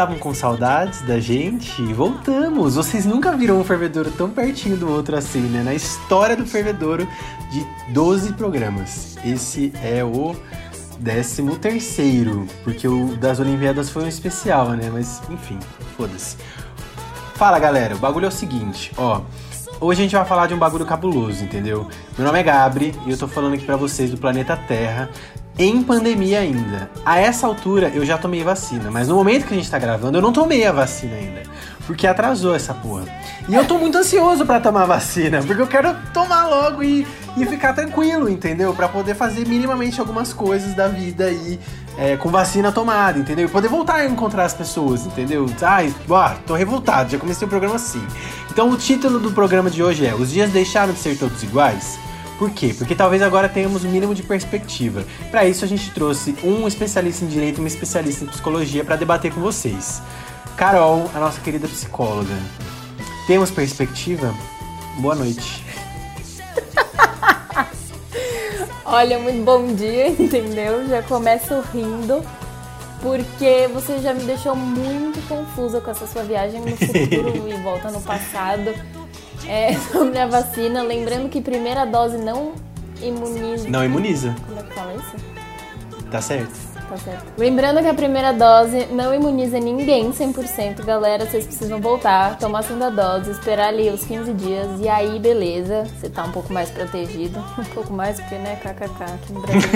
Estavam com saudades da gente? Voltamos! Vocês nunca viram um fervedouro tão pertinho do outro assim, né? Na história do fervedouro de 12 programas. Esse é o 13 terceiro, porque o das Olimpíadas foi um especial, né? Mas enfim, foda-se. Fala galera, o bagulho é o seguinte, ó. Hoje a gente vai falar de um bagulho cabuloso, entendeu? Meu nome é Gabri e eu tô falando aqui para vocês do planeta Terra, em pandemia ainda. A essa altura eu já tomei vacina, mas no momento que a gente tá gravando eu não tomei a vacina ainda, porque atrasou essa porra. E eu tô muito ansioso para tomar vacina, porque eu quero tomar logo e, e ficar tranquilo, entendeu? Para poder fazer minimamente algumas coisas da vida aí é, com vacina tomada, entendeu? E poder voltar a encontrar as pessoas, entendeu? Ai, ó, tô revoltado, já comecei o programa assim. Então o título do programa de hoje é Os dias deixaram de ser todos iguais? Por quê? Porque talvez agora tenhamos o um mínimo de perspectiva. Para isso a gente trouxe um especialista em direito e uma especialista em psicologia para debater com vocês. Carol, a nossa querida psicóloga. Temos perspectiva? Boa noite. Olha, muito bom dia, entendeu? Já começo rindo, porque você já me deixou muito confusa com essa sua viagem no futuro e volta no passado é, sobre a vacina. Lembrando que primeira dose não imuniza. Não imuniza. Como é que fala isso? Tá certo. Tá certo. Lembrando que a primeira dose não imuniza ninguém 100%, galera. Vocês precisam voltar, tomar a segunda dose, esperar ali os 15 dias e aí, beleza, você tá um pouco mais protegido. Um pouco mais, porque, né, kkk, aqui no Brasil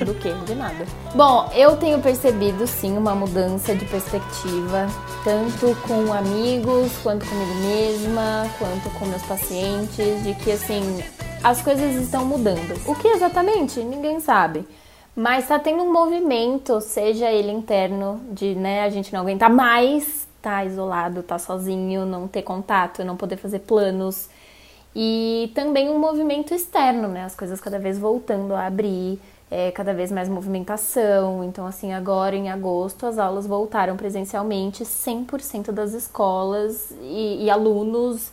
do quê? De nada. Bom, eu tenho percebido sim uma mudança de perspectiva, tanto com amigos, quanto comigo mesma, quanto com meus pacientes, de que assim, as coisas estão mudando. O que exatamente? Ninguém sabe. Mas tá tendo um movimento, seja ele interno, de né, a gente não aguentar mais, tá isolado, tá sozinho, não ter contato, não poder fazer planos. E também um movimento externo, né? As coisas cada vez voltando a abrir, é, cada vez mais movimentação. Então, assim, agora em agosto as aulas voltaram presencialmente, 100% das escolas e, e alunos.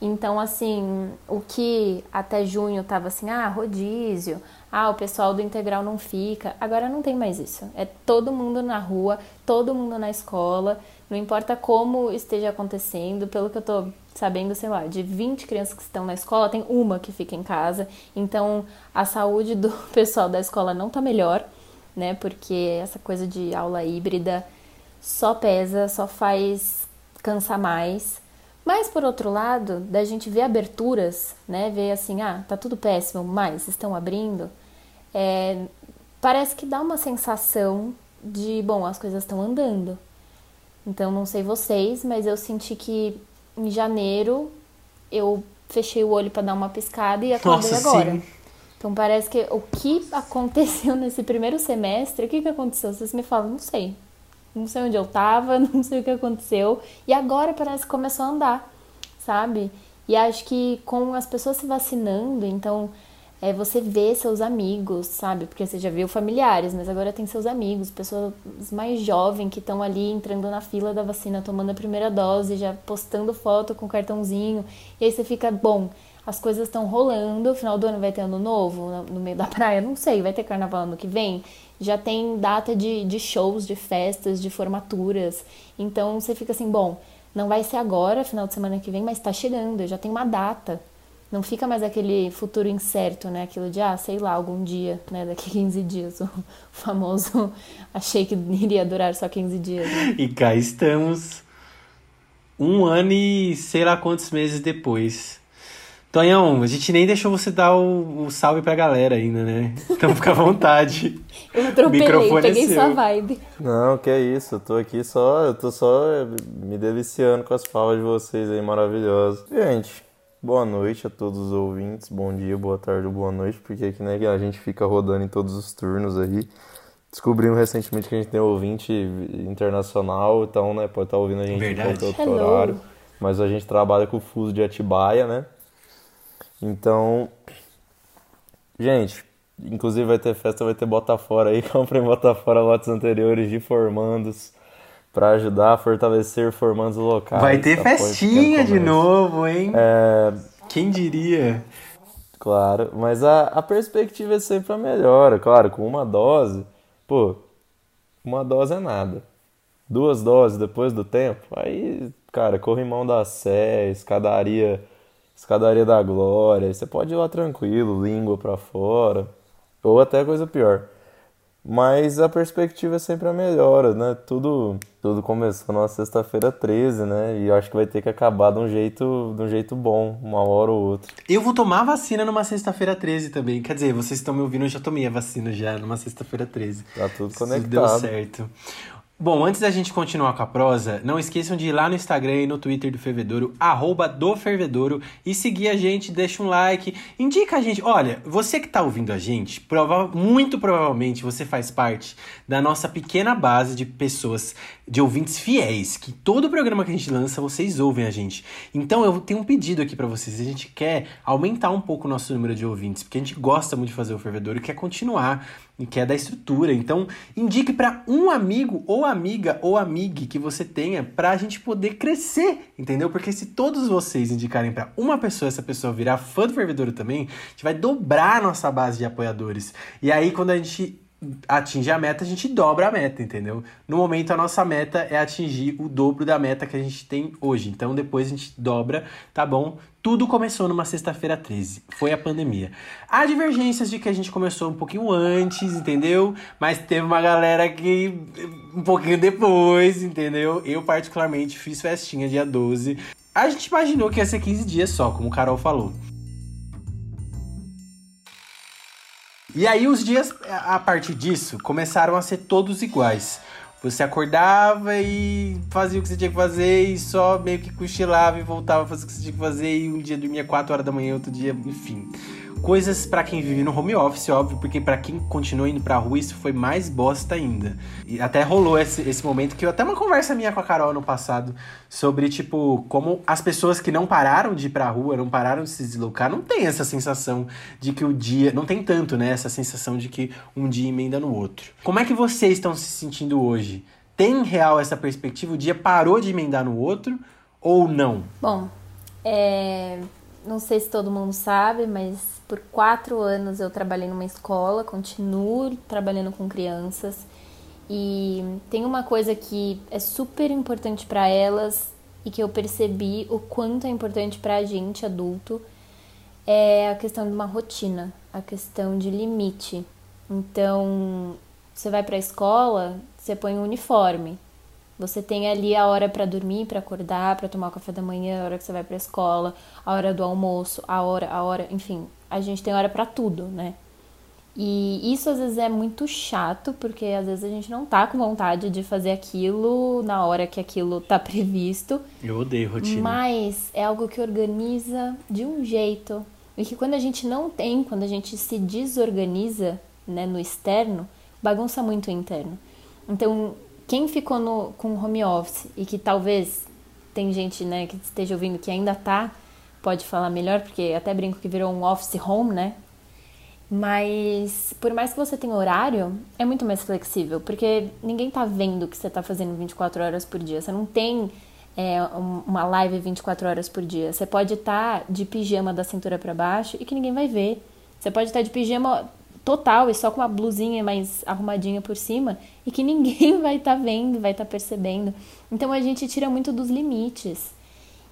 Então, assim, o que até junho tava assim, ah, rodízio, ah, o pessoal do integral não fica. Agora não tem mais isso. É todo mundo na rua, todo mundo na escola, não importa como esteja acontecendo, pelo que eu tô sabendo, sei lá, de 20 crianças que estão na escola, tem uma que fica em casa. Então, a saúde do pessoal da escola não tá melhor, né? Porque essa coisa de aula híbrida só pesa, só faz cansar mais. Mas por outro lado, da gente ver aberturas, né? Ver assim, ah, tá tudo péssimo, mas estão abrindo. É, parece que dá uma sensação de, bom, as coisas estão andando. Então, não sei vocês, mas eu senti que em janeiro eu fechei o olho para dar uma piscada e acabei Nossa, agora. Sim. Então parece que o que aconteceu nesse primeiro semestre, o que, que aconteceu? Vocês me falam, não sei não sei onde eu tava, não sei o que aconteceu. E agora parece que começou a andar, sabe? E acho que com as pessoas se vacinando, então é, você vê seus amigos, sabe? Porque você já viu familiares, mas agora tem seus amigos, pessoas mais jovens que estão ali entrando na fila da vacina, tomando a primeira dose, já postando foto com cartãozinho. E aí você fica, bom, as coisas estão rolando, final do ano vai ter ano novo no meio da praia, não sei, vai ter carnaval ano que vem já tem data de, de shows, de festas, de formaturas. Então você fica assim, bom, não vai ser agora, final de semana que vem, mas está chegando, já tem uma data. Não fica mais aquele futuro incerto, né? Aquilo de, ah, sei lá, algum dia, né? Daqui 15 dias. O famoso achei que iria durar só 15 dias. Né? E cá estamos, um ano e sei lá quantos meses depois. Tonhão, a gente nem deixou você dar o, o salve pra galera ainda, né? Então fica à vontade. eu atropelei, Microfone é peguei é sua vibe. Não, que é isso, eu tô aqui só, eu tô só me deliciando com as falas de vocês aí maravilhosas. Gente, boa noite a todos os ouvintes, bom dia, boa tarde, boa noite, porque aqui né, a gente fica rodando em todos os turnos aí. Descobrimos recentemente que a gente tem ouvinte internacional, então, né, pode estar ouvindo a gente Verdade. em qualquer outro Hello. horário. Mas a gente trabalha com o fuso de Atibaia, né? Então, gente, inclusive vai ter festa, vai ter Botafora aí. Comprem Botafora lotes anteriores de formandos para ajudar a fortalecer formandos locais. Vai ter festinha de novo, hein? É... Quem diria? Claro, mas a, a perspectiva é sempre a melhor. Claro, com uma dose, pô, uma dose é nada. Duas doses depois do tempo, aí, cara, corrimão da Sé, escadaria, escadaria da glória, você pode ir lá tranquilo, língua para fora, ou até coisa pior. Mas a perspectiva é sempre a melhora, né? Tudo, tudo começou na sexta-feira 13, né? E eu acho que vai ter que acabar de um jeito, de um jeito bom, uma hora ou outra. Eu vou tomar vacina numa sexta-feira 13 também. Quer dizer, vocês estão me ouvindo, eu já tomei a vacina já numa sexta-feira 13. Tá tudo conectado. Isso deu certo. Bom, antes da gente continuar com a prosa, não esqueçam de ir lá no Instagram e no Twitter do Fervedouro, arroba do Fervedouro, e seguir a gente, deixa um like, indica a gente. Olha, você que tá ouvindo a gente, prova muito provavelmente você faz parte da nossa pequena base de pessoas, de ouvintes fiéis, que todo programa que a gente lança, vocês ouvem a gente. Então eu tenho um pedido aqui para vocês, a gente quer aumentar um pouco o nosso número de ouvintes, porque a gente gosta muito de fazer o Fervedouro e quer continuar que é da estrutura. Então, indique para um amigo ou amiga ou amigue que você tenha para a gente poder crescer, entendeu? Porque se todos vocês indicarem para uma pessoa, essa pessoa virar fã do Fervedouro também, a gente vai dobrar a nossa base de apoiadores. E aí, quando a gente atinge a meta, a gente dobra a meta, entendeu? No momento, a nossa meta é atingir o dobro da meta que a gente tem hoje. Então, depois a gente dobra, tá bom? Tudo começou numa sexta-feira 13. Foi a pandemia. Há divergências de que a gente começou um pouquinho antes, entendeu? Mas teve uma galera que um pouquinho depois, entendeu? Eu, particularmente, fiz festinha dia 12. A gente imaginou que ia ser 15 dias só, como o Carol falou. E aí os dias a partir disso começaram a ser todos iguais. Você acordava e fazia o que você tinha que fazer e só meio que cochilava e voltava a fazer o que você tinha que fazer e um dia dormia 4 horas da manhã, outro dia, enfim. Coisas para quem vive no home office, óbvio, porque para quem continua indo pra rua, isso foi mais bosta ainda. E até rolou esse, esse momento que eu até uma conversa minha com a Carol no passado sobre, tipo, como as pessoas que não pararam de ir pra rua, não pararam de se deslocar, não tem essa sensação de que o dia. Não tem tanto, né? Essa sensação de que um dia emenda no outro. Como é que vocês estão se sentindo hoje? Tem real essa perspectiva? O dia parou de emendar no outro ou não? Bom, é, não sei se todo mundo sabe, mas por quatro anos eu trabalhei numa escola, continuo trabalhando com crianças e tem uma coisa que é super importante para elas e que eu percebi o quanto é importante para a gente adulto é a questão de uma rotina, a questão de limite. Então, você vai para a escola, você põe um uniforme. Você tem ali a hora para dormir, para acordar, para tomar o café da manhã, a hora que você vai para a escola, a hora do almoço, a hora, a hora, enfim, a gente tem hora para tudo, né? E isso às vezes é muito chato, porque às vezes a gente não tá com vontade de fazer aquilo na hora que aquilo tá previsto. Eu odeio rotina. Mas é algo que organiza de um jeito. E que quando a gente não tem, quando a gente se desorganiza né, no externo, bagunça muito o interno. Então, quem ficou no, com home office e que talvez tem gente né, que esteja ouvindo que ainda tá pode falar melhor, porque até brinco que virou um office home, né? Mas por mais que você tenha horário, é muito mais flexível, porque ninguém tá vendo o que você tá fazendo 24 horas por dia. Você não tem é, uma live 24 horas por dia. Você pode estar tá de pijama da cintura para baixo e que ninguém vai ver. Você pode estar tá de pijama total e só com uma blusinha mais arrumadinha por cima e que ninguém vai estar tá vendo, vai estar tá percebendo. Então a gente tira muito dos limites.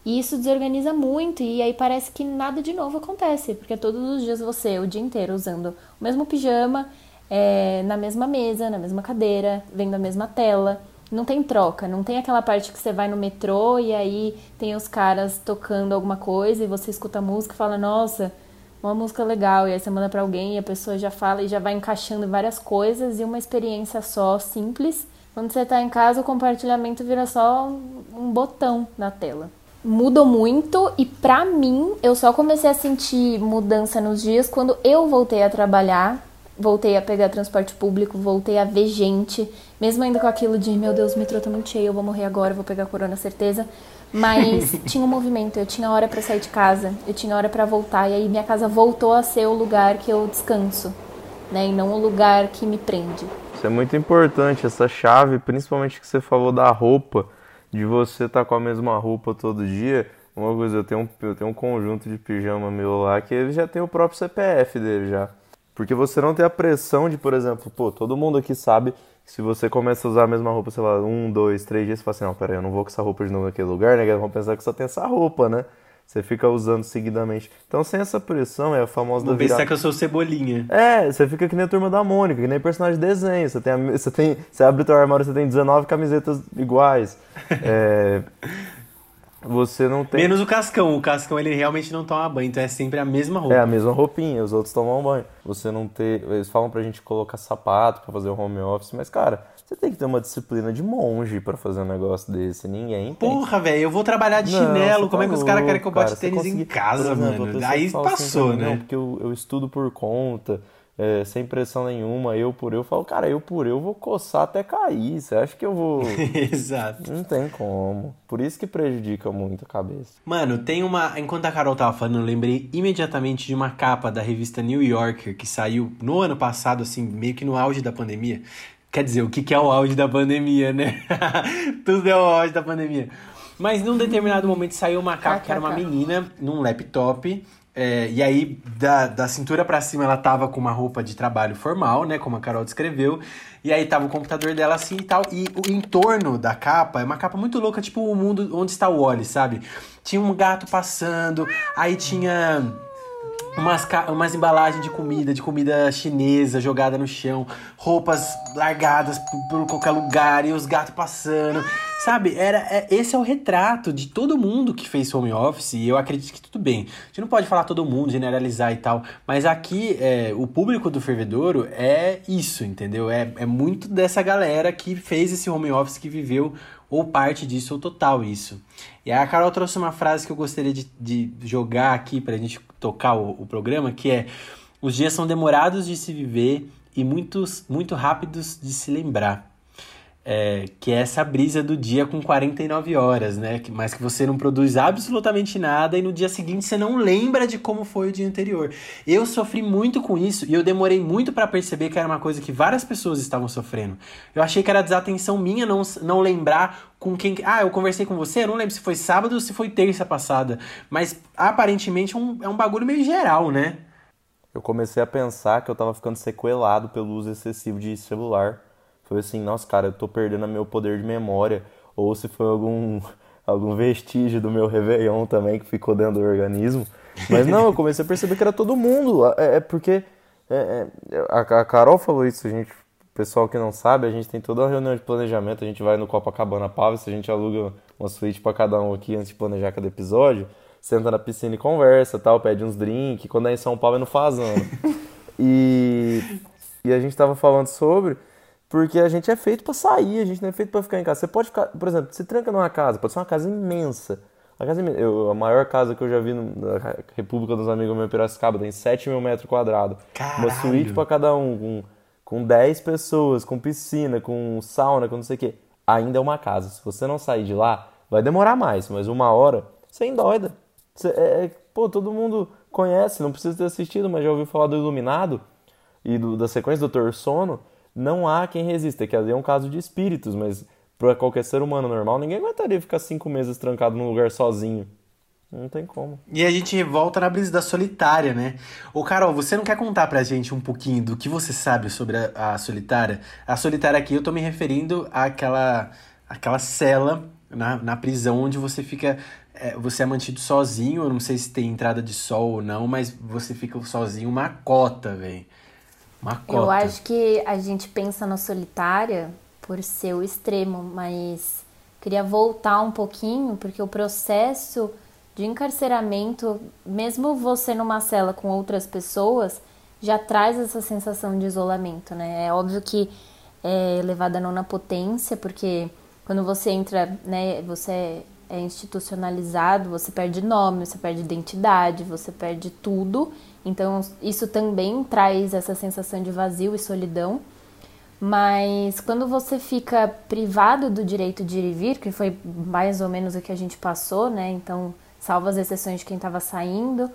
E isso desorganiza muito e aí parece que nada de novo acontece, porque todos os dias você, o dia inteiro, usando o mesmo pijama, é, na mesma mesa, na mesma cadeira, vendo a mesma tela. Não tem troca, não tem aquela parte que você vai no metrô e aí tem os caras tocando alguma coisa e você escuta a música e fala, nossa, uma música legal, e aí você manda para alguém e a pessoa já fala e já vai encaixando várias coisas e uma experiência só, simples. Quando você está em casa, o compartilhamento vira só um botão na tela mudou muito e para mim eu só comecei a sentir mudança nos dias quando eu voltei a trabalhar, voltei a pegar transporte público, voltei a ver gente, mesmo ainda com aquilo de meu Deus, o metrô tá muito cheio, eu vou morrer agora, vou pegar corona certeza. Mas tinha um movimento, eu tinha hora para sair de casa, eu tinha hora para voltar e aí minha casa voltou a ser o lugar que eu descanso, né, e não o lugar que me prende. Isso é muito importante essa chave, principalmente que você falou da roupa de você estar tá com a mesma roupa todo dia. Uma coisa, eu tenho, um, eu tenho um conjunto de pijama meu lá que ele já tem o próprio CPF dele já. Porque você não tem a pressão de, por exemplo, pô, todo mundo aqui sabe que se você começa a usar a mesma roupa, sei lá, um, dois, três dias, você fala assim, não, peraí, eu não vou com essa roupa de novo naquele lugar, né? Vão pensar que só tem essa roupa, né? Você fica usando seguidamente. Então, sem essa pressão, é a famosa Vou da virada. pensar que eu sou cebolinha. É, você fica que nem a turma da Mônica, que nem personagem de desenho. Você, tem, você, tem, você abre o teu armário, você tem 19 camisetas iguais. É, você não tem. Menos o Cascão. O Cascão, ele realmente não toma banho, então é sempre a mesma roupa. É a mesma roupinha, os outros tomam banho. Você não ter. Eles falam pra gente colocar sapato pra fazer o home office, mas, cara, você tem que ter uma disciplina de monge pra fazer um negócio desse. Ninguém tem. Porra, velho, eu vou trabalhar de Não, chinelo. você Como é tá que os caras querem que eu bote cara. Tênis em casa, mano? Aí assim passou, né? Não, porque eu, eu estudo por conta, é, sem pressão nenhuma, eu por eu. Eu falo, cara, eu por eu vou coçar até cair. Você acha que eu vou. Exato. Não tem como. Por isso que prejudica muito a cabeça. Mano, tem uma. Enquanto a Carol tava falando, eu lembrei imediatamente de uma capa da revista New Yorker que saiu no ano passado, assim, meio que no auge da pandemia. Quer dizer, o que que é o auge da pandemia, né? Tudo é o auge da pandemia. Mas num determinado momento saiu uma capa que era uma menina num laptop. É, e aí, da, da cintura pra cima, ela tava com uma roupa de trabalho formal, né? Como a Carol descreveu. E aí tava o computador dela assim e tal. E o entorno da capa é uma capa muito louca, tipo o mundo onde está o Wally, sabe? Tinha um gato passando, aí tinha umas, umas embalagens de comida, de comida chinesa jogada no chão, roupas largadas por, por qualquer lugar e os gatos passando, sabe? Era é- esse é o retrato de todo mundo que fez home office e eu acredito que tudo bem. A gente não pode falar todo mundo, generalizar e tal, mas aqui é, o público do Fervedouro é isso, entendeu? É, é muito dessa galera que fez esse home office, que viveu ou parte disso ou total isso. E aí a Carol trouxe uma frase que eu gostaria de, de jogar aqui pra gente tocar o, o programa, que é os dias são demorados de se viver e muitos, muito rápidos de se lembrar. É, que é essa brisa do dia com 49 horas, né? Mas que você não produz absolutamente nada e no dia seguinte você não lembra de como foi o dia anterior. Eu sofri muito com isso e eu demorei muito pra perceber que era uma coisa que várias pessoas estavam sofrendo. Eu achei que era desatenção minha não, não lembrar com quem. Ah, eu conversei com você, eu não lembro se foi sábado ou se foi terça passada. Mas aparentemente é um, é um bagulho meio geral, né? Eu comecei a pensar que eu tava ficando sequelado pelo uso excessivo de celular. Foi assim, nossa, cara, eu tô perdendo meu poder de memória. Ou se foi algum, algum vestígio do meu Réveillon também que ficou dentro do organismo. Mas não, eu comecei a perceber que era todo mundo. É, é porque é, é, a, a Carol falou isso, a gente, pessoal que não sabe, a gente tem toda uma reunião de planejamento, a gente vai no Copacabana Palace, a gente aluga uma suíte pra cada um aqui antes de planejar cada episódio. Senta na piscina e conversa, tal, pede uns drinks. Quando é em São Paulo é no Fazano. E, e a gente tava falando sobre porque a gente é feito pra sair, a gente não é feito pra ficar em casa. Você pode ficar, por exemplo, se tranca numa casa, pode ser uma casa imensa. A, casa imensa. Eu, a maior casa que eu já vi na República dos Amigos meu Piracicaba tem 7 mil metros quadrados. Uma suíte pra cada um, com, com 10 pessoas, com piscina, com sauna, com não sei o quê. Ainda é uma casa. Se você não sair de lá, vai demorar mais, mas uma hora, você endoida. Você, é, é- pô, todo mundo conhece, não precisa ter assistido, mas já ouviu falar do Iluminado e do- da sequência do Doutor Sono. Não há quem resista, que ali é um caso de espíritos, mas para qualquer ser humano normal, ninguém aguentaria ficar cinco meses trancado num lugar sozinho. Não tem como. E a gente volta na brisa da solitária, né? Ô, Carol, você não quer contar pra gente um pouquinho do que você sabe sobre a, a solitária? A solitária aqui eu tô me referindo àquela, àquela cela na, na prisão onde você fica. é, você é mantido sozinho, eu não sei se tem entrada de sol ou não, mas você fica sozinho uma cota, velho. Uma cota. Eu acho que a gente pensa na solitária por ser o extremo, mas queria voltar um pouquinho, porque o processo de encarceramento, mesmo você numa cela com outras pessoas, já traz essa sensação de isolamento, né? É óbvio que é levada não na potência, porque quando você entra, né, você é institucionalizado, você perde nome, você perde identidade, você perde tudo. Então, isso também traz essa sensação de vazio e solidão. Mas quando você fica privado do direito de ir e vir, que foi mais ou menos o que a gente passou, né? Então, salvo as exceções de quem estava saindo,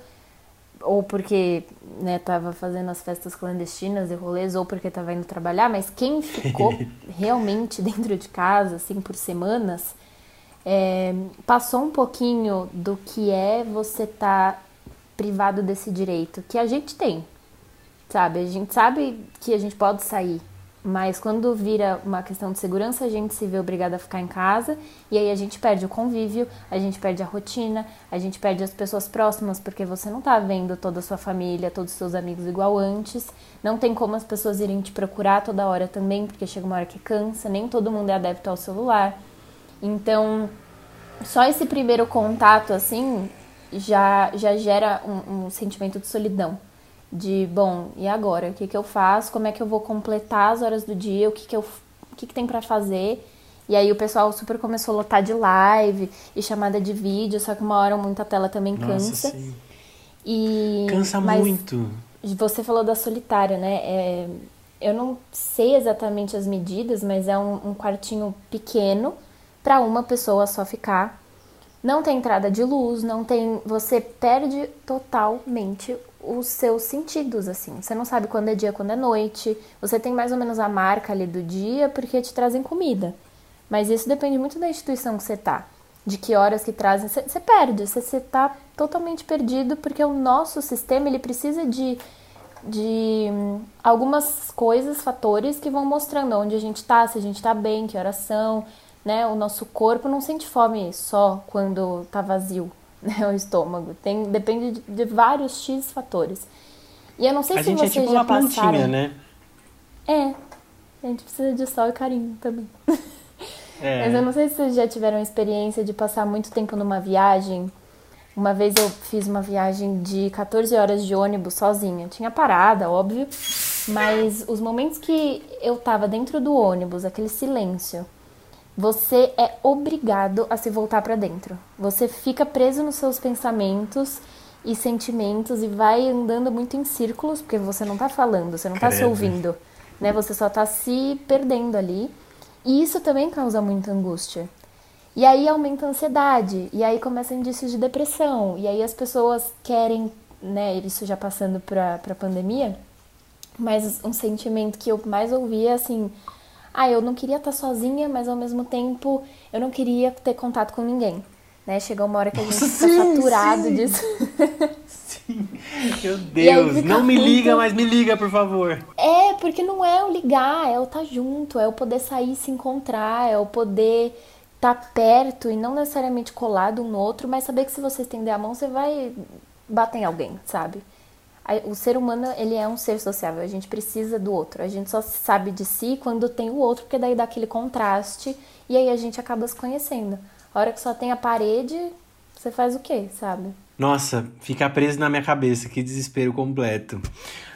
ou porque né, tava fazendo as festas clandestinas e rolês, ou porque estava indo trabalhar, mas quem ficou realmente dentro de casa, assim, por semanas, é, passou um pouquinho do que é você estar privado desse direito que a gente tem. sabe? A gente sabe que a gente pode sair, mas quando vira uma questão de segurança, a gente se vê obrigada a ficar em casa e aí a gente perde o convívio, a gente perde a rotina, a gente perde as pessoas próximas porque você não tá vendo toda a sua família, todos os seus amigos igual antes. Não tem como as pessoas irem te procurar toda hora também, porque chega uma hora que cansa, nem todo mundo é adepto ao celular. Então, só esse primeiro contato assim já já gera um, um sentimento de solidão de bom, e agora? O que, que eu faço? Como é que eu vou completar as horas do dia? O que, que, eu, o que, que tem para fazer? E aí o pessoal super começou a lotar de live e chamada de vídeo, só que uma hora muita tela também cansa. Nossa, sim. E, Cansa muito. Você falou da solitária, né? É, eu não sei exatamente as medidas, mas é um, um quartinho pequeno para uma pessoa só ficar. Não tem entrada de luz, não tem. Você perde totalmente os seus sentidos, assim. Você não sabe quando é dia, quando é noite. Você tem mais ou menos a marca ali do dia porque te trazem comida. Mas isso depende muito da instituição que você tá. De que horas que trazem. Você, perde, você, você tá totalmente perdido porque o nosso sistema ele precisa de, de hum, algumas coisas, fatores que vão mostrando onde a gente tá, se a gente tá bem, que horas são. Né? O nosso corpo não sente fome só quando tá vazio né, o estômago. Tem, depende de, de, vários X fatores. E eu não sei a se gente é vocês tipo já uma plantinha, passaram... né? É, a gente precisa de sol e carinho também. É. Mas eu não sei se vocês já tiveram a experiência de passar muito tempo numa viagem. Uma vez eu fiz uma viagem de 14 horas de ônibus sozinha. Tinha parada, óbvio, mas os momentos que eu tava dentro do ônibus, aquele silêncio, você é obrigado a se voltar para dentro. Você fica preso nos seus pensamentos e sentimentos e vai andando muito em círculos, porque você não tá falando, você não tá se Credo. ouvindo, né? Você só tá se perdendo ali. E isso também causa muita angústia. E aí aumenta a ansiedade, e aí começa indícios de depressão, e aí as pessoas querem, né, isso já passando pra, pra pandemia, mas um sentimento que eu mais ouvi é assim, ah, eu não queria estar sozinha, mas ao mesmo tempo eu não queria ter contato com ninguém. Né? Chegou uma hora que a gente Nossa, fica sim, saturado sim. disso. Sim. Meu Deus, não me muito- liga, mas me liga, por favor. É, porque não é o ligar, é o estar junto, é o poder sair e se encontrar, é o poder estar perto e não necessariamente colado um no outro, mas saber que se você estender a mão, você vai bater em alguém, sabe? O ser humano, ele é um ser sociável, a gente precisa do outro. A gente só sabe de si quando tem o outro, porque daí dá aquele contraste e aí a gente acaba se conhecendo. A hora que só tem a parede, você faz o quê, sabe? Nossa, fica preso na minha cabeça, que desespero completo.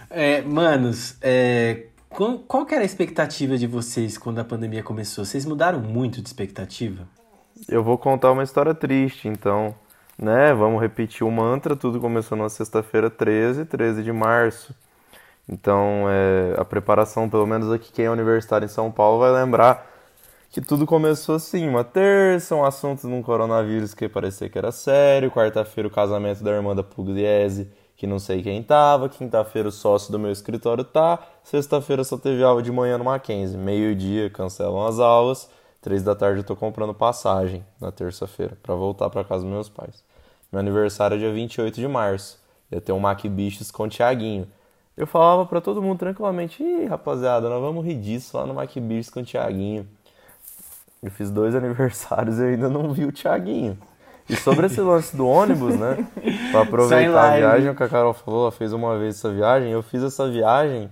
É, manos, é, qual, qual que era a expectativa de vocês quando a pandemia começou? Vocês mudaram muito de expectativa? Eu vou contar uma história triste, então, né? Vamos repetir o mantra. Tudo começou na sexta-feira 13, 13 de março. Então, é, a preparação, pelo menos aqui quem é universitário em São Paulo vai lembrar que tudo começou assim, uma terça, um assunto de um coronavírus que parecia que era sério, quarta-feira o casamento da irmã da Pugliese, que não sei quem tava, quinta-feira o sócio do meu escritório tá, sexta-feira só teve aula de manhã no Mackenzie, meio-dia cancelam as aulas, três da tarde eu tô comprando passagem na terça-feira pra voltar pra casa dos meus pais. Meu aniversário é dia 28 de março, ia ter um Mac Bichos com o Thiaguinho. Eu falava pra todo mundo tranquilamente, ih, rapaziada, nós vamos rir disso lá no Mac Bichos com o Thiaguinho. Eu fiz dois aniversários e eu ainda não vi o Thiaguinho. E sobre esse lance do ônibus, né? Pra aproveitar a viagem, o que a Carol falou, ela fez uma vez essa viagem. Eu fiz essa viagem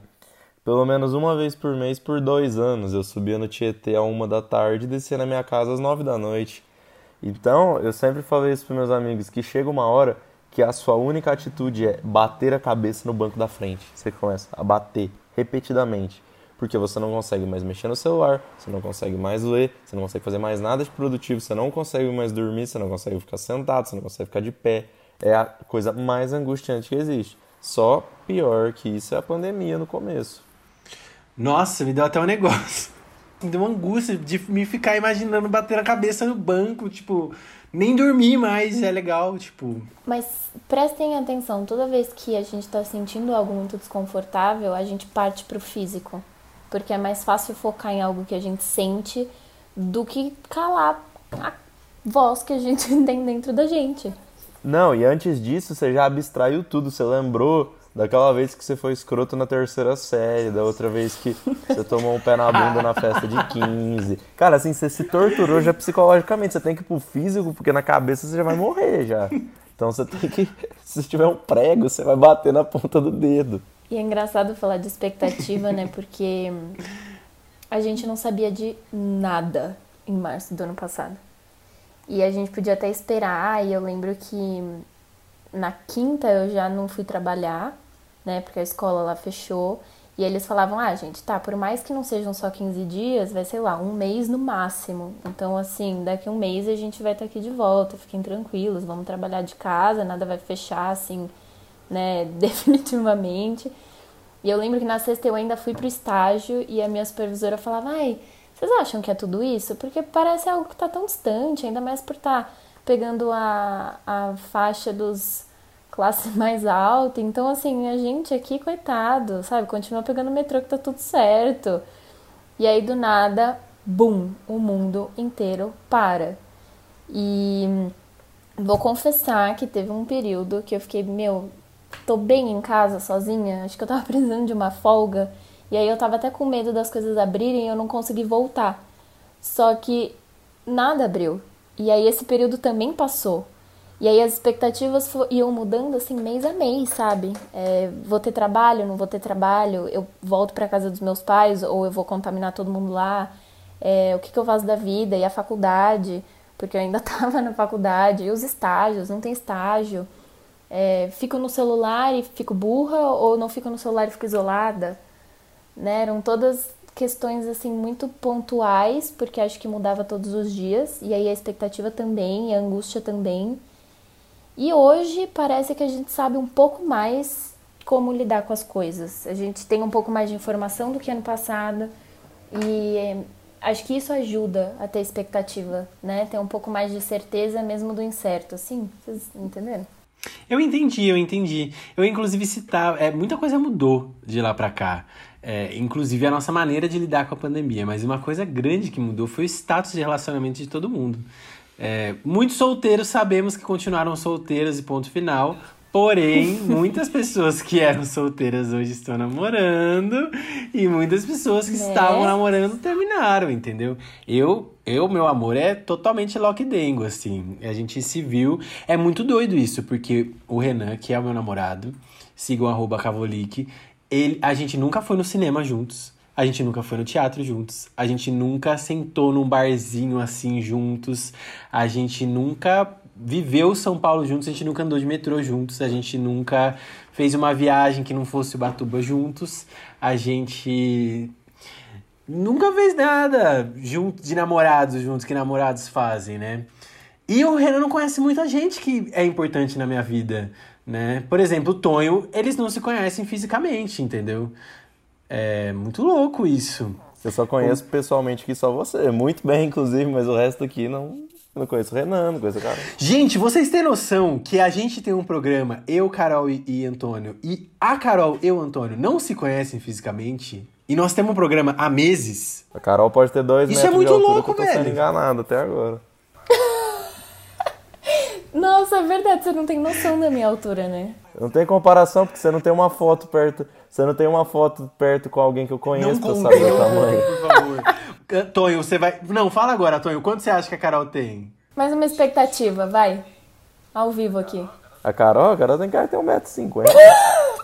pelo menos uma vez por mês por dois anos. Eu subia no Tietê a uma da tarde e descia na minha casa às nove da noite. Então, eu sempre falei isso pros meus amigos, que chega uma hora que a sua única atitude é bater a cabeça no banco da frente. Você começa a bater repetidamente. Porque você não consegue mais mexer no celular, você não consegue mais ler, você não consegue fazer mais nada de produtivo, você não consegue mais dormir, você não consegue ficar sentado, você não consegue ficar de pé. É a coisa mais angustiante que existe. Só pior que isso é a pandemia no começo. Nossa, me deu até um negócio. Me deu uma angústia de me ficar imaginando bater a cabeça no banco, tipo, nem dormir mais é legal, tipo. Mas prestem atenção, toda vez que a gente tá sentindo algo muito desconfortável, a gente parte pro físico. Porque é mais fácil focar em algo que a gente sente do que calar a voz que a gente tem dentro da gente. Não, e antes disso você já abstraiu tudo, você lembrou daquela vez que você foi escroto na terceira série, da outra vez que você tomou um pé na bunda na festa de 15. Cara, assim, você se torturou já psicologicamente. Você tem que ir pro físico, porque na cabeça você já vai morrer já. Então você tem que. Se tiver um prego, você vai bater na ponta do dedo. E é engraçado falar de expectativa, né? Porque a gente não sabia de nada em março do ano passado. E a gente podia até esperar, e eu lembro que na quinta eu já não fui trabalhar, né? Porque a escola lá fechou. E eles falavam, ah, gente, tá, por mais que não sejam só 15 dias, vai, sei lá, um mês no máximo. Então, assim, daqui um mês a gente vai estar aqui de volta, fiquem tranquilos, vamos trabalhar de casa, nada vai fechar, assim, né, definitivamente. E eu lembro que na sexta eu ainda fui pro estágio e a minha supervisora falava, ai, vocês acham que é tudo isso? Porque parece algo que tá tão distante, ainda mais por estar tá pegando a, a faixa dos classe mais alta. Então, assim, a gente aqui, coitado, sabe? Continua pegando metrô que tá tudo certo. E aí, do nada, bum, o mundo inteiro para. E vou confessar que teve um período que eu fiquei, meu, tô bem em casa sozinha, acho que eu tava precisando de uma folga. E aí eu tava até com medo das coisas abrirem e eu não consegui voltar. Só que nada abriu. E aí esse período também passou. E aí as expectativas iam mudando assim mês a mês, sabe? É, vou ter trabalho, não vou ter trabalho, eu volto para casa dos meus pais ou eu vou contaminar todo mundo lá. É, o que, que eu faço da vida e a faculdade, porque eu ainda estava na faculdade, e os estágios, não tem estágio. É, fico no celular e fico burra ou não fico no celular e fico isolada, né? Eram todas questões assim muito pontuais, porque acho que mudava todos os dias, e aí a expectativa também, a angústia também. E hoje parece que a gente sabe um pouco mais como lidar com as coisas. A gente tem um pouco mais de informação do que ano passado e acho que isso ajuda a ter expectativa, né? Ter um pouco mais de certeza mesmo do incerto, assim, vocês entenderam? Eu entendi, eu entendi. Eu inclusive citar, é, muita coisa mudou de lá para cá. É, inclusive a nossa maneira de lidar com a pandemia, mas uma coisa grande que mudou foi o status de relacionamento de todo mundo. É, muitos solteiros sabemos que continuaram solteiros e ponto final. Porém, muitas pessoas que eram solteiras hoje estão namorando e muitas pessoas que né? estavam namorando terminaram, entendeu? Eu, eu, meu amor, é totalmente lockdengo, assim. A gente se viu. É muito doido isso, porque o Renan, que é o meu namorado, sigam arroba Cavolique, ele, a gente nunca foi no cinema juntos. A gente nunca foi no teatro juntos. A gente nunca sentou num barzinho assim juntos. A gente nunca viveu São Paulo juntos. A gente nunca andou de metrô juntos. A gente nunca fez uma viagem que não fosse Ubatuba juntos. A gente nunca fez nada junto de namorados juntos que namorados fazem, né? E o Renan não conhece muita gente que é importante na minha vida, né? Por exemplo, o Tonho, eles não se conhecem fisicamente, entendeu? É muito louco isso. Eu só conheço pessoalmente aqui só você. Muito bem, inclusive, mas o resto aqui não. Não conheço o Renan, não conheço o cara. Gente, vocês têm noção que a gente tem um programa, eu, Carol e, e Antônio, e a Carol e o Antônio não se conhecem fisicamente? E nós temos um programa há meses. A Carol pode ter dois Isso é metros é muito de altura louco, que eu tô velho. sendo enganado até agora. Nossa, é verdade, você não tem noção da minha altura, né? Não tem comparação, porque você não tem uma foto perto. Você não tem uma foto perto com alguém que eu conheço não pra saber o tamanho. por favor. Tonho, você vai. Não, fala agora, Tonho. Quanto você acha que a Carol tem? Mais uma expectativa, vai. Ao vivo aqui. A Carol, a Carol tem cara que tem 1,50m.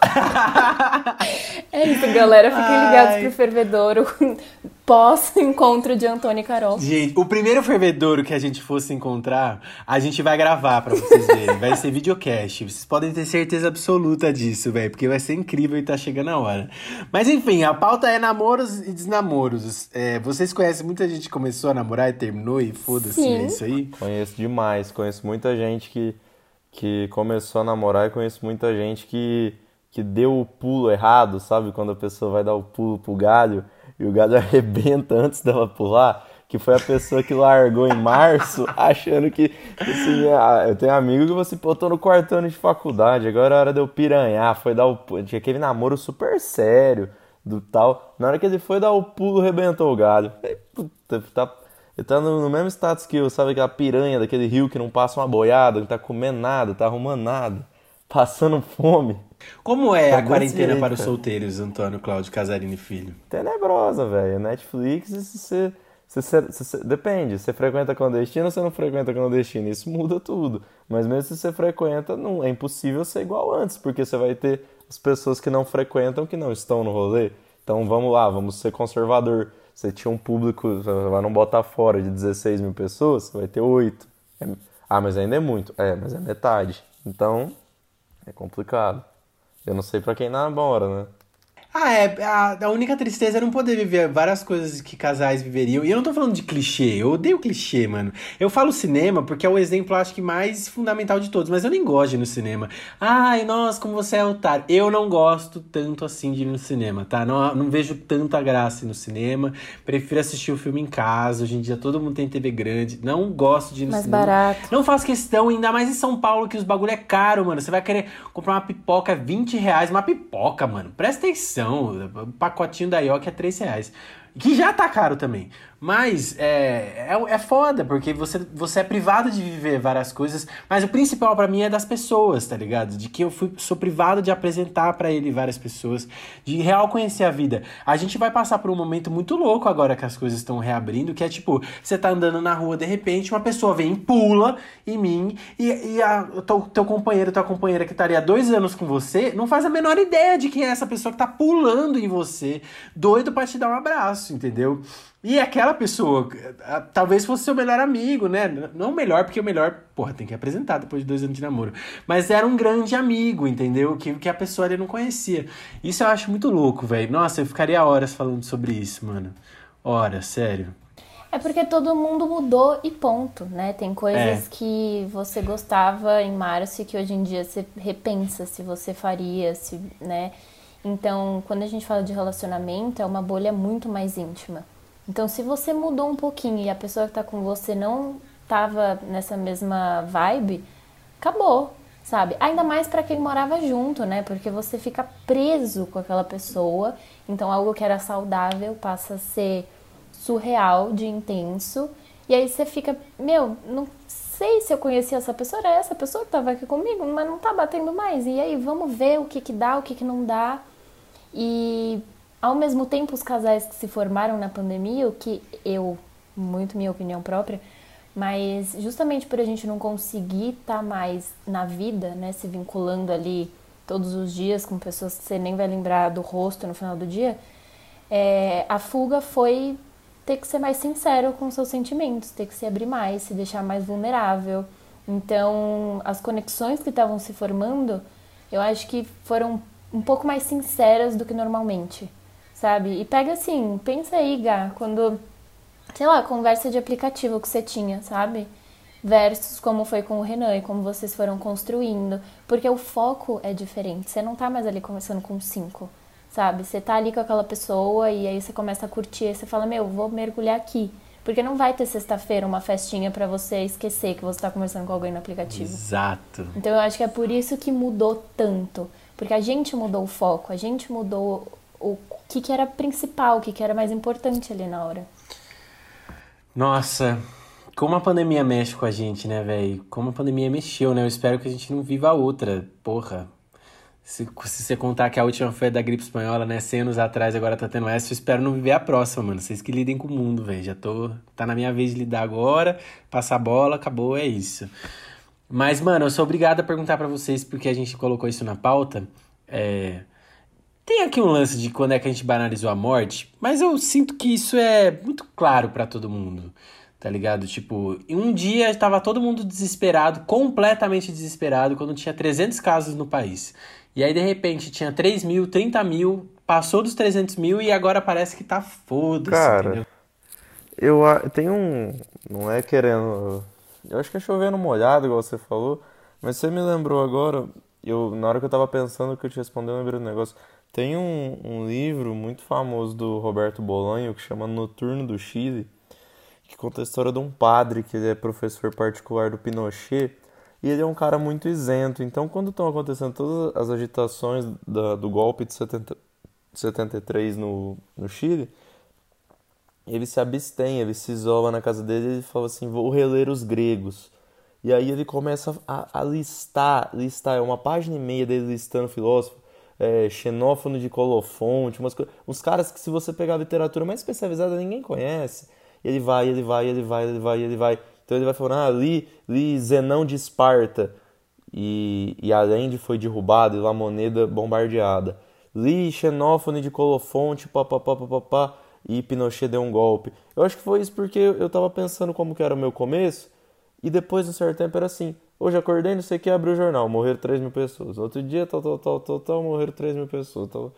É isso, galera. Fiquem ligados pro fervedouro pós-encontro de Antônio e Carol. Gente, o primeiro fervedouro que a gente fosse encontrar, a gente vai gravar pra vocês verem. Vai ser videocast. Vocês podem ter certeza absoluta disso, velho. Porque vai ser incrível e tá chegando a hora. Mas enfim, a pauta é namoros e desnamoros. É, vocês conhecem muita gente que começou a namorar e terminou e foda-se, é isso aí? Conheço demais. Conheço muita gente que, que começou a namorar e conheço muita gente que que deu o pulo errado, sabe? Quando a pessoa vai dar o pulo pro galho e o galho arrebenta antes dela pular, que foi a pessoa que largou em março, achando que, assim, eu tenho um amigo que você tô no quarto ano de faculdade, agora é hora de eu piranhar, foi dar o pulo, tinha aquele namoro super sério, do tal, na hora que ele foi dar o pulo, arrebentou o galho. Puta, tá, ele tá no, no mesmo status que eu, sabe, aquela piranha daquele rio que não passa uma boiada, não tá comendo nada, tá arrumando nada, passando fome. Como é Tá a quarentena desse para os solteiros, Antônio Cláudio Casarini Filho? Tenebrosa, velho. Netflix, você. você- você- depende, você frequenta clandestino ou você não frequenta clandestino? Isso muda tudo. Mas mesmo se você frequenta, não, é impossível ser igual antes, porque você vai ter as pessoas que não frequentam que não estão no rolê. Então vamos lá, vamos ser conservador. Você tinha um público, vai não botar fora de 16 mil pessoas, você vai ter 8. É- ah, mas ainda é muito. É, mas é metade. Então, é complicado. Eu não sei pra quem namora, né? Ah, é. A, a única tristeza é não poder viver várias coisas que casais viveriam. E eu não tô falando de clichê, eu odeio clichê, mano. Eu falo cinema porque é o exemplo, acho que, mais fundamental de todos, mas eu nem gosto de ir no cinema. Ai, nossa, como você é otário. Eu não gosto tanto assim de ir no cinema, tá? Não, não vejo tanta graça no cinema. Prefiro assistir o filme em casa. Hoje em dia todo mundo tem TV grande. Não gosto de ir no Mais cinema. barato. Não faço questão, ainda mais em São Paulo, que os bagulho é caro, mano. Você vai querer comprar uma pipoca 20 reais, uma pipoca, mano. Presta atenção. O pacotinho da Yoki é 3 reais. Que já tá caro também. Mas é, é, é foda, porque você, você é privado de viver várias coisas. Mas o principal pra mim é das pessoas, tá ligado? De que eu fui, sou privado de apresentar pra ele várias pessoas, de real conhecer a vida. A gente vai passar por um momento muito louco agora que as coisas estão reabrindo, que é tipo, você tá andando na rua, de repente, uma pessoa vem e pula em mim, e, e a, o teu, teu companheiro, tua companheira que estaria dois anos com você, não faz a menor ideia de quem é essa pessoa que tá pulando em você, doido pra te dar um abraço, entendeu? E aquela pessoa, talvez fosse seu melhor amigo, né? Não o melhor, porque o melhor, porra, tem que apresentar depois de dois anos de namoro. Mas era um grande amigo, entendeu? Que, que a pessoa ali não conhecia. Isso eu acho muito louco, velho. Nossa, eu ficaria horas falando sobre isso, mano. Horas, sério. É porque todo mundo mudou e ponto, né? Tem coisas É. que você gostava em março e que hoje em dia você repensa se você faria, se, né? Então, quando a gente fala de relacionamento, é uma bolha muito mais íntima. Então, se você mudou um pouquinho e a pessoa que tá com você não tava nessa mesma vibe, acabou, sabe? Ainda mais pra quem morava junto, né? Porque você fica preso com aquela pessoa. Então, algo que era saudável passa a ser surreal de intenso. E aí você fica, meu, não sei se eu conhecia essa pessoa, era essa pessoa que tava aqui comigo, mas não tá batendo mais. E aí, vamos ver o que que dá, o que que não dá. E ao mesmo tempo, os casais que se formaram na pandemia, o que eu, muito minha opinião própria, mas justamente por a gente não conseguir estar mais na vida, né, se vinculando ali todos os dias com pessoas que você nem vai lembrar do rosto no final do dia, é, a fuga foi ter que ser mais sincero com seus sentimentos, ter que se abrir mais, se deixar mais vulnerável. Então, as conexões que estavam se formando, eu acho que foram um pouco mais sinceras do que normalmente, sabe? E pega assim, pensa aí, Gá, quando, sei lá, conversa de aplicativo que você tinha, sabe? Versus como foi com o Renan e como vocês foram construindo. Porque o foco é diferente. Você não tá mais ali conversando com cinco, sabe? Você tá ali com aquela pessoa e aí você começa a curtir. Aí você fala, meu, vou mergulhar aqui. Porque não vai ter sexta-feira uma festinha pra você esquecer que você tá conversando com alguém no aplicativo. Exato. Então eu acho que é por isso que mudou tanto. Porque a gente mudou o foco, a gente mudou o que, que era principal, o que, que era mais importante ali na hora. Nossa, como a pandemia mexe com a gente, né, velho? Como a pandemia mexeu, né? Eu espero que a gente não viva outra. Porra. Se, se você contar que a última foi a da gripe espanhola, né? 100 anos atrás, agora tá tendo essa, eu espero não viver a próxima, mano. Vocês que lidem com o mundo, velho. Já tô. Tá na minha vez de lidar agora. Passar a bola, acabou, é isso. Mas, mano, eu sou obrigado a perguntar pra vocês, porque a gente colocou isso na pauta. É. Tem aqui um lance de quando é que a gente banalizou a morte, mas eu sinto que isso é muito claro pra todo mundo, tá ligado? Tipo, um dia tava todo mundo desesperado, completamente desesperado, quando tinha 300 casos no país. E aí, de repente, tinha 3 mil, 30 mil, passou dos 300 mil e agora parece que tá foda-se, Cara, entendeu? Eu tem um. Não é querendo. Eu acho que é chovendo molhado, igual você falou. Mas você me lembrou agora. Eu, na hora que eu tava pensando que eu te respondeu, eu lembrei do negócio. Tem um, um livro muito famoso do Roberto Bolanho que chama Noturno do Chile, que conta a história de um padre que ele é professor particular do Pinochet. E ele é um cara muito isento. Então, quando estão acontecendo todas as agitações da- do golpe de 70, 73 no, no Chile, ele se abstém, ele se isola na casa dele e fala assim: vou reler os gregos. E aí ele começa a, a listar, listar, é uma página e meia dele listando filósofo, é, Xenófono de Colofonte, umas uns caras que se você pegar a literatura mais especializada ninguém conhece. Ele vai, ele vai, ele vai, ele vai, ele vai. Então ele vai falando, ah, li, li Zenão de Esparta e, e Allende foi derrubado e La Moneda bombardeada. Li Xenófono de Colofonte, papapá, papapá, e Pinochet deu um golpe. Eu acho que foi isso porque eu tava pensando como que era o meu começo e depois, um certo tempo, era assim. Hoje acordei, não sei o que, abri o jornal, morreram 3 mil pessoas. Outro dia, tal, tal, tal, tal, tal, morreram 3 mil pessoas. Tal.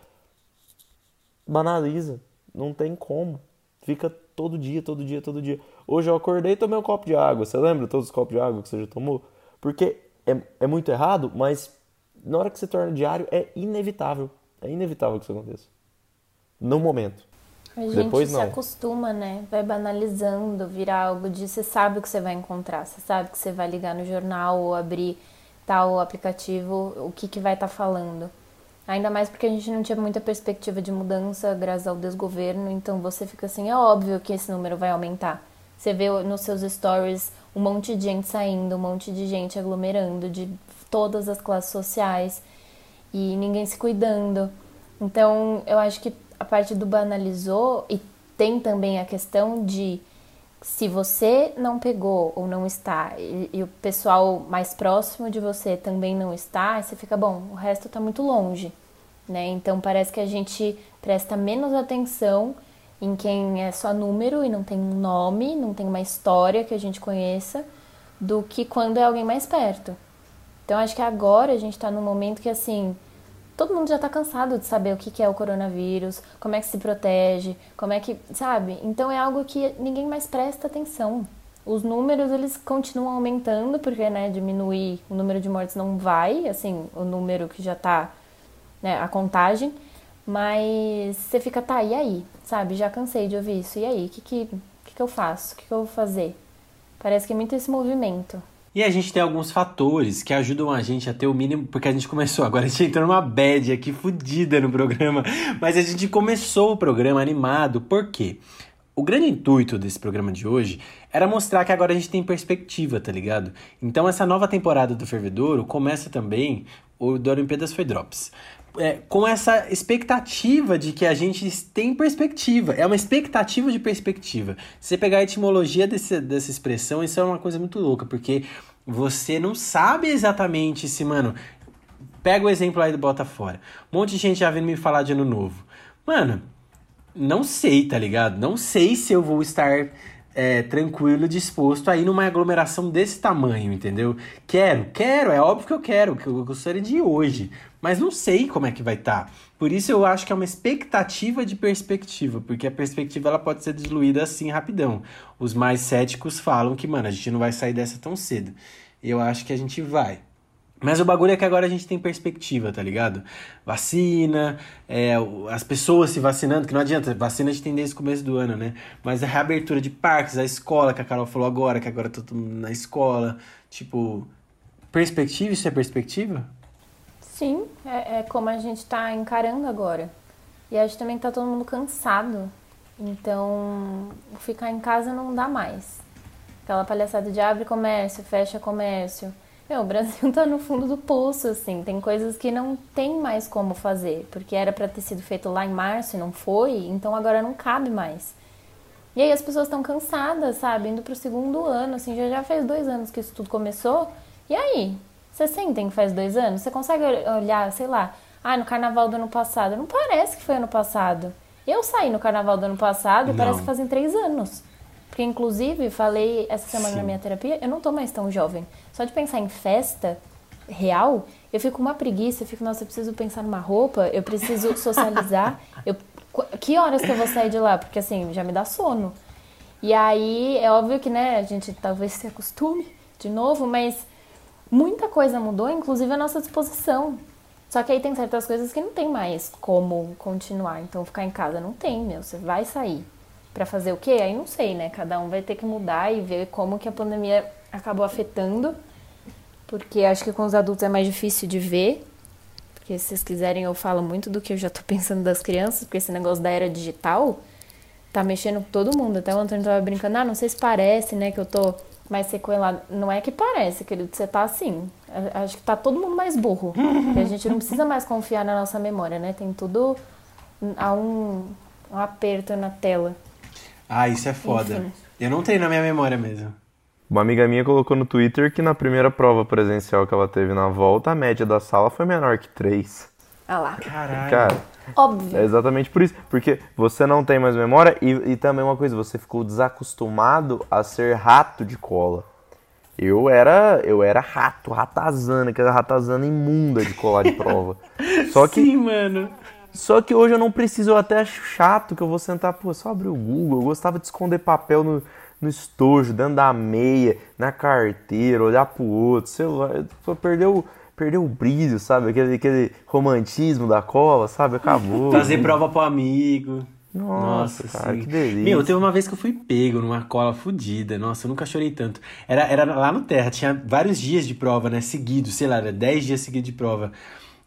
Banaliza. Não tem como. Fica todo dia, todo dia, todo dia. Hoje eu acordei e tomei um copo de água. Você lembra todos os copos de água que você já tomou? Porque é, é muito errado, mas na hora que se torna diário é inevitável. É inevitável que isso aconteça. No momento. A gente Depois, se não. acostuma, né? Vai banalizando, vira algo de você sabe o que você vai encontrar, você sabe que você vai ligar no jornal ou abrir tal aplicativo, o que, que vai estar tá falando. Ainda mais porque a gente não tinha muita perspectiva de mudança graças ao desgoverno, então você fica assim, é óbvio que esse número vai aumentar. Você vê nos seus stories um monte de gente saindo, um monte de gente aglomerando de todas as classes sociais e ninguém se cuidando. Então, eu acho que a parte do banalizou e tem também a questão de se você não pegou ou não está e, e, o pessoal mais próximo de você também não está, você fica bom, o resto está muito longe, né? Então parece que a gente presta menos atenção em quem é só número e não tem um nome, não tem uma história que a gente conheça, do que quando é alguém mais perto. Então acho que agora a gente está num momento que assim todo mundo já está cansado de saber o que é o coronavírus, como é que se protege, como é que, sabe? Então é algo que ninguém mais presta atenção. Os números eles continuam aumentando porque, né, diminuir o número de mortes não vai, assim, o número que já está, né, a contagem, mas você fica, tá, e aí? Sabe? Já cansei de ouvir isso. E aí? O que que, que que eu faço? O que que eu vou fazer? Parece que é muito esse movimento. E a gente tem alguns fatores que ajudam a gente a ter o mínimo, porque a gente começou, agora a gente entrou numa bad aqui fodida no programa, mas a gente começou o programa animado, por quê? O grande intuito desse programa de hoje era mostrar que agora a gente tem perspectiva, tá ligado? Então essa nova temporada do Fervedouro começa também, o do Olimpíadas foi Drops é, com essa expectativa de que a gente tem perspectiva. É uma expectativa de perspectiva. Se você pegar a etimologia desse, dessa expressão, isso é uma coisa muito louca, porque você não sabe exatamente se, mano. Pega o exemplo aí do Bota Fora. Um monte de gente já vindo me falar de ano novo. Mano, não sei, tá ligado? Não sei se eu vou estar é, tranquilo, disposto a ir numa aglomeração desse tamanho, entendeu? Quero, quero, é óbvio que eu quero, que eu gostaria de ir hoje, mas não sei como é que vai estar. Tá. Por isso eu acho que é uma expectativa de perspectiva, porque a perspectiva ela pode ser diluída assim rapidão. Os mais céticos falam que, mano, a gente não vai sair dessa tão cedo. Eu acho que a gente vai. Mas o bagulho é que agora a gente tem perspectiva, tá ligado? Vacina, é, as pessoas se vacinando, que não adianta, vacina a gente tem desde o começo do ano, né? Mas a reabertura de parques, a escola, que a Carol falou agora, que agora tá todo mundo na escola. Tipo, perspectiva, isso é perspectiva? Sim, é, é como a gente tá encarando agora. E acho também que tá todo mundo cansado. Então, ficar em casa não dá mais. Aquela palhaçada de abre comércio, fecha comércio meu, o Brasil tá no fundo do poço, assim. Tem coisas que não tem mais como fazer, porque era para ter sido feito lá em março e não foi, então agora não cabe mais. E aí as pessoas estão cansadas, sabe? Indo pro segundo ano, assim, já, já faz dois anos que isso tudo começou. E aí? Você sentem que faz dois anos? Você consegue olhar, sei lá, ah, no carnaval do ano passado? Não parece que foi ano passado. Eu saí no carnaval do ano passado e parece que fazem três anos. Porque, inclusive, falei essa semana Sim. na minha terapia, eu não tô mais tão jovem. Só de pensar em festa real, eu fico com uma preguiça, eu fico, nossa, eu preciso pensar numa roupa, eu preciso socializar. eu, que horas que eu vou sair de lá? Porque, assim, já me dá sono. E aí, é óbvio que, né, a gente talvez se acostume de novo, mas muita coisa mudou, inclusive a nossa disposição. Só que aí tem certas coisas que não tem mais como continuar. Então, ficar em casa não tem, meu. Você vai sair para fazer o quê? Aí não sei, né? Cada um vai ter que mudar e ver como que a pandemia acabou afetando. Porque acho que com os adultos é mais difícil de ver. Porque se vocês quiserem, eu falo muito do que eu já tô pensando das crianças, porque esse negócio da era digital tá mexendo com todo mundo. Até o Antônio tava brincando, ah, não sei se parece, né, que eu tô mais sequelado. Não é que parece, querido, você tá assim. Acho que tá todo mundo mais burro. a gente não precisa mais confiar na nossa memória, né? Tem tudo a um, um aperto na tela. Ah, isso é foda. Enfim. Eu não tenho na minha memória mesmo. Uma amiga minha colocou no Twitter que na primeira prova presencial que ela teve na volta, a média da sala foi menor que 3. Ah lá. Caralho. Cara, Óbvio. É exatamente por isso. Porque você não tem mais memória e, e também uma coisa, você ficou desacostumado a ser rato de cola. Eu era, eu era rato, ratazana, aquela ratazana imunda de colar de prova. Só que, Sim, mano. Só que hoje eu não preciso, eu até acho chato que eu vou sentar, pô, só abrir o Google. Eu gostava de esconder papel no, no estojo, dentro da meia, na carteira, olhar pro outro, celular. Perdeu, perdeu o brilho, sabe? Aquele, aquele romantismo da cola, sabe? Acabou. Fazer prova pro amigo. Nossa, Nossa cara, sim. que delícia. Meu, teve uma vez que eu fui pego numa cola fodida. Nossa, eu nunca chorei tanto. Era, era lá no Terra, tinha vários dias de prova, né? Seguidos, sei lá, era 10 dias seguidos de prova.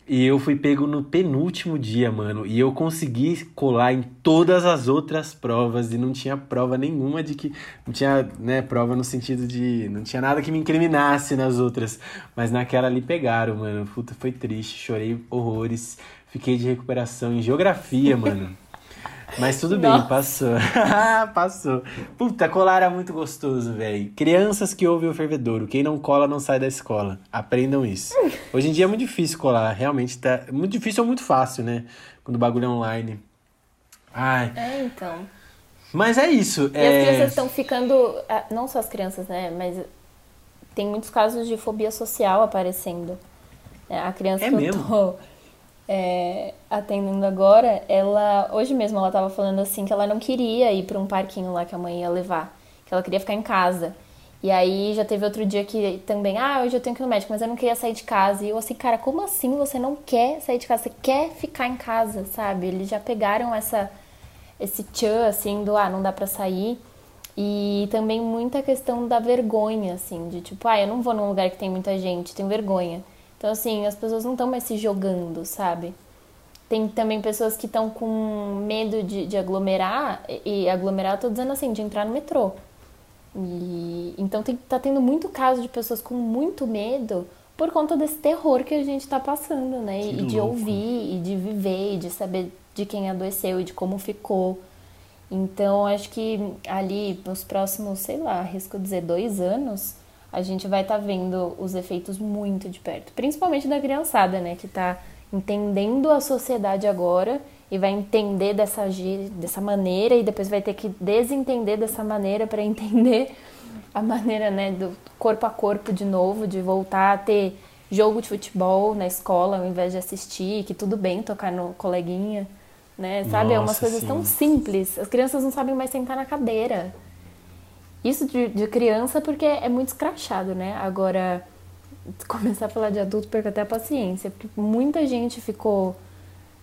E eu fui pego no penúltimo dia, mano. E eu consegui colar em todas as outras provas. E não tinha prova nenhuma de que. Não tinha, né, prova no sentido de. Não tinha nada que me incriminasse nas outras. Mas naquela ali pegaram, mano. Puta, foi triste. Chorei horrores. Fiquei de recuperação em geografia, mano. Mas tudo bem, Nossa. passou. passou. Puta, colar era muito gostoso, velho. Crianças que ouvem o fervedouro. Quem não cola não sai da escola. Aprendam isso. Hoje em dia é muito difícil colar. Realmente tá. Muito difícil ou muito fácil, né? Quando o bagulho é online. Ai. É, então. Mas é isso. E é... as crianças estão ficando. Ah, não só as crianças, né? Mas tem muitos casos de fobia social aparecendo. É, a criança é que mesmo? eu tô é, atendendo agora, ela hoje mesmo ela estava falando assim que ela não queria ir para um parquinho lá que a mãe ia levar, que ela queria ficar em casa. E aí já teve outro dia que também, ah, hoje eu tenho que ir no médico, mas eu não queria sair de casa. E eu assim, cara, como assim você não quer sair de casa? Você quer ficar em casa, sabe? Eles já pegaram essa esse tchan assim do ah, não dá para sair. E também muita questão da vergonha, assim, de tipo, ah, eu não vou num lugar que tem muita gente, tenho vergonha. Então, assim, as pessoas não estão mais se jogando, sabe? Tem também pessoas que estão com medo de, de aglomerar, e aglomerar, eu tô dizendo assim, de entrar no metrô. E, então, tem, tá tendo muito caso de pessoas com muito medo por conta desse terror que a gente tá passando, né? Que e de louco. ouvir, e de viver, e de saber de quem adoeceu e de como ficou. Então, acho que ali, nos próximos, sei lá, arrisco dizer, dois anos, a gente vai estar tá vendo os efeitos muito de perto. Principalmente da criançada, né? Que está entendendo a sociedade agora e vai entender dessa, dessa maneira e depois vai ter que desentender dessa maneira para entender a maneira, né, do corpo a corpo de novo, de voltar a ter jogo de futebol na escola ao invés de assistir, que tudo bem tocar no coleguinha, né? Sabe? Nossa, é umas coisas sim. tão simples. As crianças não sabem mais sentar na cadeira. Isso de, de criança porque é muito escrachado, né? Agora, começar a falar de adulto, perco até a paciência. Porque muita gente ficou.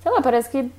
Sei lá, parece que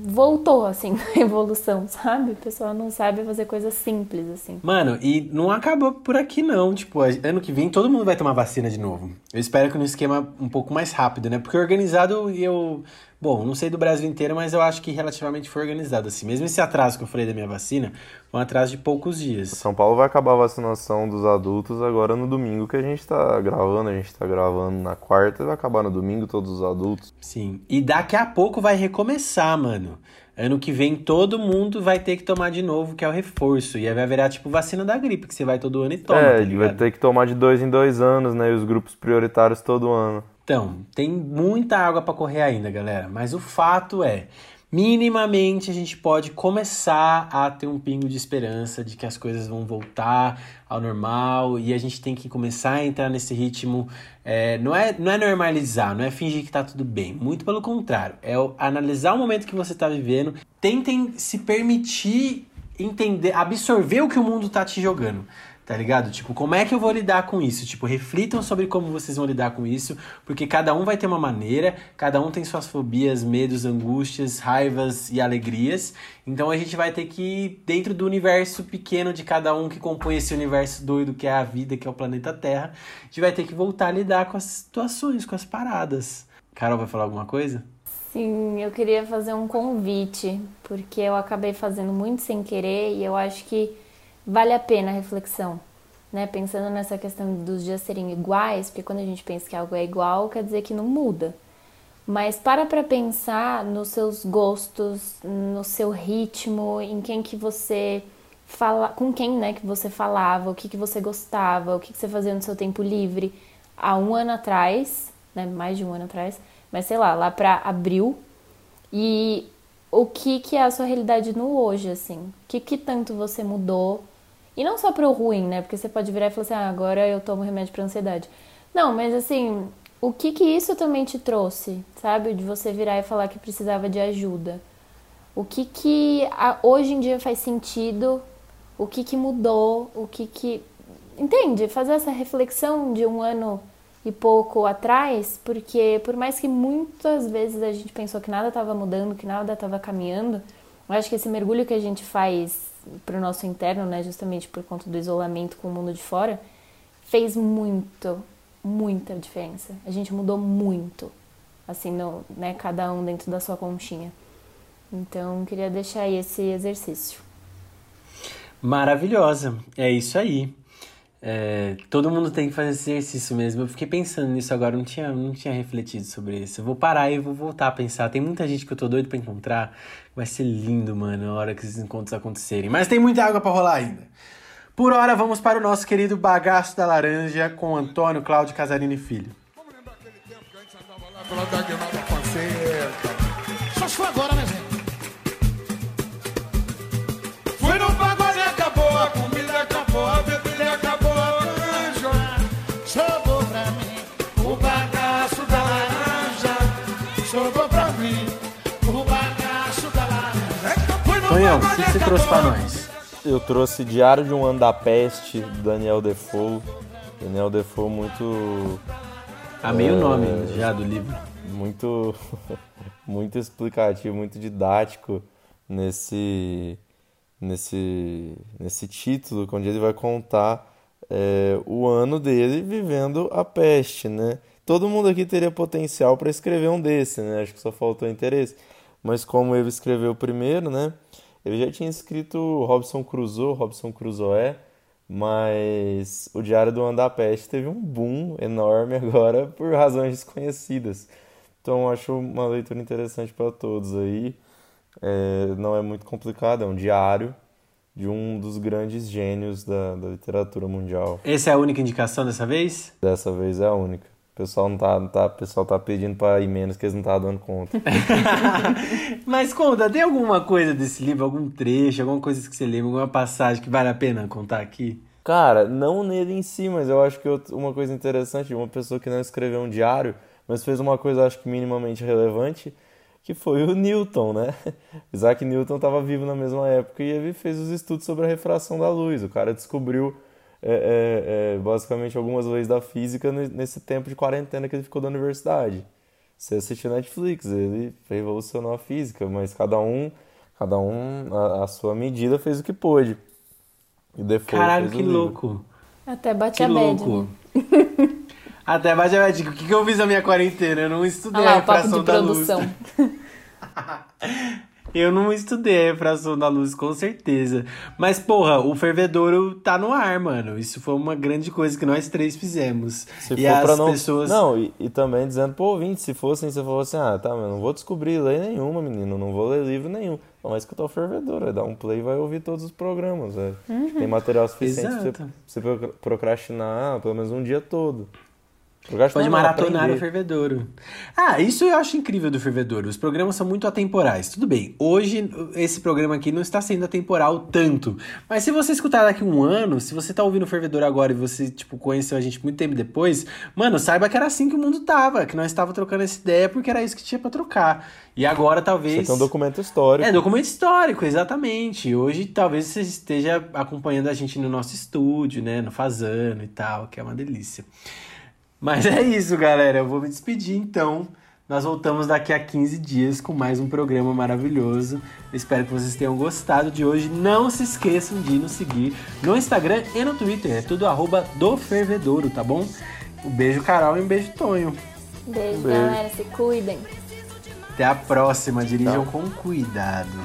voltou, assim, na evolução, sabe? O pessoal não sabe fazer coisas simples, assim. Mano, e não acabou por aqui não. Tipo, ano que vem todo mundo vai tomar vacina de novo. Eu espero que no esquema um pouco mais rápido, né? Porque organizado eu. Bom, não sei do Brasil inteiro, mas eu acho que relativamente foi organizado assim. Mesmo esse atraso que eu falei da minha vacina, foi um atraso de poucos dias. São Paulo vai acabar a vacinação dos adultos agora no domingo que a gente tá gravando. A gente tá gravando na quarta, vai acabar no domingo todos os adultos. Sim. E daqui a pouco vai recomeçar, mano. Ano que vem todo mundo vai ter que tomar de novo, que é o reforço. E aí vai virar tipo vacina da gripe, que você vai todo ano e toma. é, tá vai ter que tomar de dois em dois anos, né? E os grupos prioritários todo ano. Então, tem muita água para correr ainda, galera. Mas o fato é, minimamente a gente pode começar a ter um pingo de esperança de que as coisas vão voltar ao normal e a gente tem que começar a entrar nesse ritmo. é, não, é, não é normalizar, não é fingir que tá tudo bem. Muito pelo contrário. É analisar o momento que você tá vivendo. Tentem se permitir entender, absorver o que o mundo tá te jogando. Tá ligado? Tipo, como é que eu vou lidar com isso? Tipo, reflitam sobre como vocês vão lidar com isso, porque cada um vai ter uma maneira, cada um tem suas fobias, medos, angústias, raivas e alegrias. Então a gente vai ter que, dentro do universo pequeno de cada um que compõe esse universo doido que é a vida, que é o planeta Terra, a gente vai ter que voltar a lidar com as situações, com as paradas. Carol vai falar alguma coisa? Sim, eu queria fazer um convite, porque eu acabei fazendo muito sem querer e eu acho que vale a pena a reflexão. né, pensando nessa questão dos dias serem iguais, porque quando a gente pensa que algo é igual, quer dizer que não muda. Mas para para pensar nos seus gostos, no seu ritmo, em quem que você fala, com quem, né, que você falava, o que que você gostava, o que que você fazia no seu tempo livre há um ano atrás, né, mais de um ano atrás, mas sei lá, lá para abril. E o que que é a sua realidade no hoje, assim? O que que tanto você mudou? E não só pro ruim, né? Porque você pode virar e falar assim, ah, agora eu tomo remédio para ansiedade. Não, mas assim, o que que isso também te trouxe, sabe? De você virar e falar que precisava de ajuda. O que que hoje em dia faz sentido? O que que mudou? O que que... Entende? Fazer essa reflexão de um ano e pouco atrás, porque por mais que muitas vezes a gente pensou que nada estava mudando, que nada estava caminhando, eu acho que esse mergulho que a gente faz para o nosso interno, né, justamente por conta do isolamento com o mundo de fora, fez muito, muita diferença. A gente mudou muito, assim, no, né, cada um dentro da sua conchinha. Então, queria deixar esse exercício. Maravilhosa, é isso aí. É, todo mundo tem que fazer exercício mesmo. Eu fiquei pensando nisso agora, não tinha, não tinha refletido sobre isso. Eu vou parar e vou voltar a pensar. Tem muita gente que eu tô doido para encontrar. Vai ser lindo, mano, a hora que esses encontros acontecerem. Mas tem muita água para rolar ainda. Por hora, vamos para o nosso querido bagaço da laranja com Antônio Cláudio Casarini Filho. Vamos lembrar aquele tempo que a gente andava lá pela Só se agora, né, Tonhão, o que você trouxe pra nós? Eu trouxe Diário de um Ano da Peste, do Daniel Defoe. Daniel Defoe muito... Amei é, o nome já do livro. Muito, muito explicativo, muito didático nesse nesse, nesse título, onde ele vai contar é, o ano dele vivendo a peste, né? Todo mundo aqui teria potencial para escrever um desse, né? Acho que só faltou interesse. Mas como ele escreveu primeiro, né? Ele já tinha escrito Robson Crusoe, Robson Crusoe, mas o Diário do Ano da Peste teve um boom enorme agora por razões desconhecidas. Então acho uma leitura interessante para todos aí. É, não é muito complicado, é um diário de um dos grandes gênios da, da literatura mundial. Essa é a única indicação dessa vez? Dessa vez é a única. O pessoal não tá, não tá, pessoal tá pedindo para ir menos que eles não estavam dando conta. Mas conta, tem alguma coisa desse livro, algum trecho, alguma coisa que você lembra, alguma passagem que vale a pena contar aqui? Cara, não nele em si, mas eu acho que uma coisa interessante, uma pessoa que não escreveu um diário, mas fez uma coisa acho que minimamente relevante, que foi o Newton, né? Isaac Newton estava vivo na mesma época e ele fez os estudos sobre a refração da luz. O cara descobriu é, é, é, basicamente algumas leis da física nesse tempo de quarentena que ele ficou da universidade. Você assistiu Netflix, ele revolucionou a física, mas cada um, cada um a, a sua medida fez o que pôde. E depois Caralho, que louco! Até bate que a louco. Né? Até bate a média. O que, que eu fiz na minha quarentena? Eu não estudei ah lá, a refração da produção. luz. eu não estudei a refração da luz, com certeza. Mas, porra, o fervedouro tá no ar, mano. Isso foi uma grande coisa que nós três fizemos. Se e as não... pessoas. Não, e, e, também dizendo pro ouvinte, se fossem, você falou assim: ah, tá, mas não vou descobrir lei nenhuma, menino. Não vou ler livro nenhum. Não vai escutar o fervedouro, é dar um play e vai ouvir todos os programas. É. Uhum. Tem material suficiente pra você, pra você procrastinar pelo menos um dia todo. Pode maratonar o Fervedouro. Ah, isso eu acho incrível do Fervedouro. Os programas são muito atemporais. Tudo bem, hoje esse programa aqui não está sendo atemporal tanto. Mas se você escutar daqui um ano, se você tá ouvindo o Fervedouro agora e você, tipo, conheceu a gente muito tempo depois, mano, saiba que era assim que o mundo tava, que nós estava trocando essa ideia porque era isso que tinha para trocar. E agora talvez. Isso é um documento histórico. É, documento histórico, exatamente. Hoje talvez você esteja acompanhando a gente no nosso estúdio, né? No Fazano e tal, que é uma delícia. Mas é isso, galera. Eu vou me despedir então. Nós voltamos daqui a 15 dias com mais um programa maravilhoso. espero que vocês tenham gostado de hoje. Não se esqueçam de nos seguir no Instagram e no Twitter. É tudo arroba do Fervedouro, tá bom? Um beijo, Carol, e um beijo, Tonho. Beijo, beijo. galera. Se cuidem. Até a próxima. Dirijam com cuidado.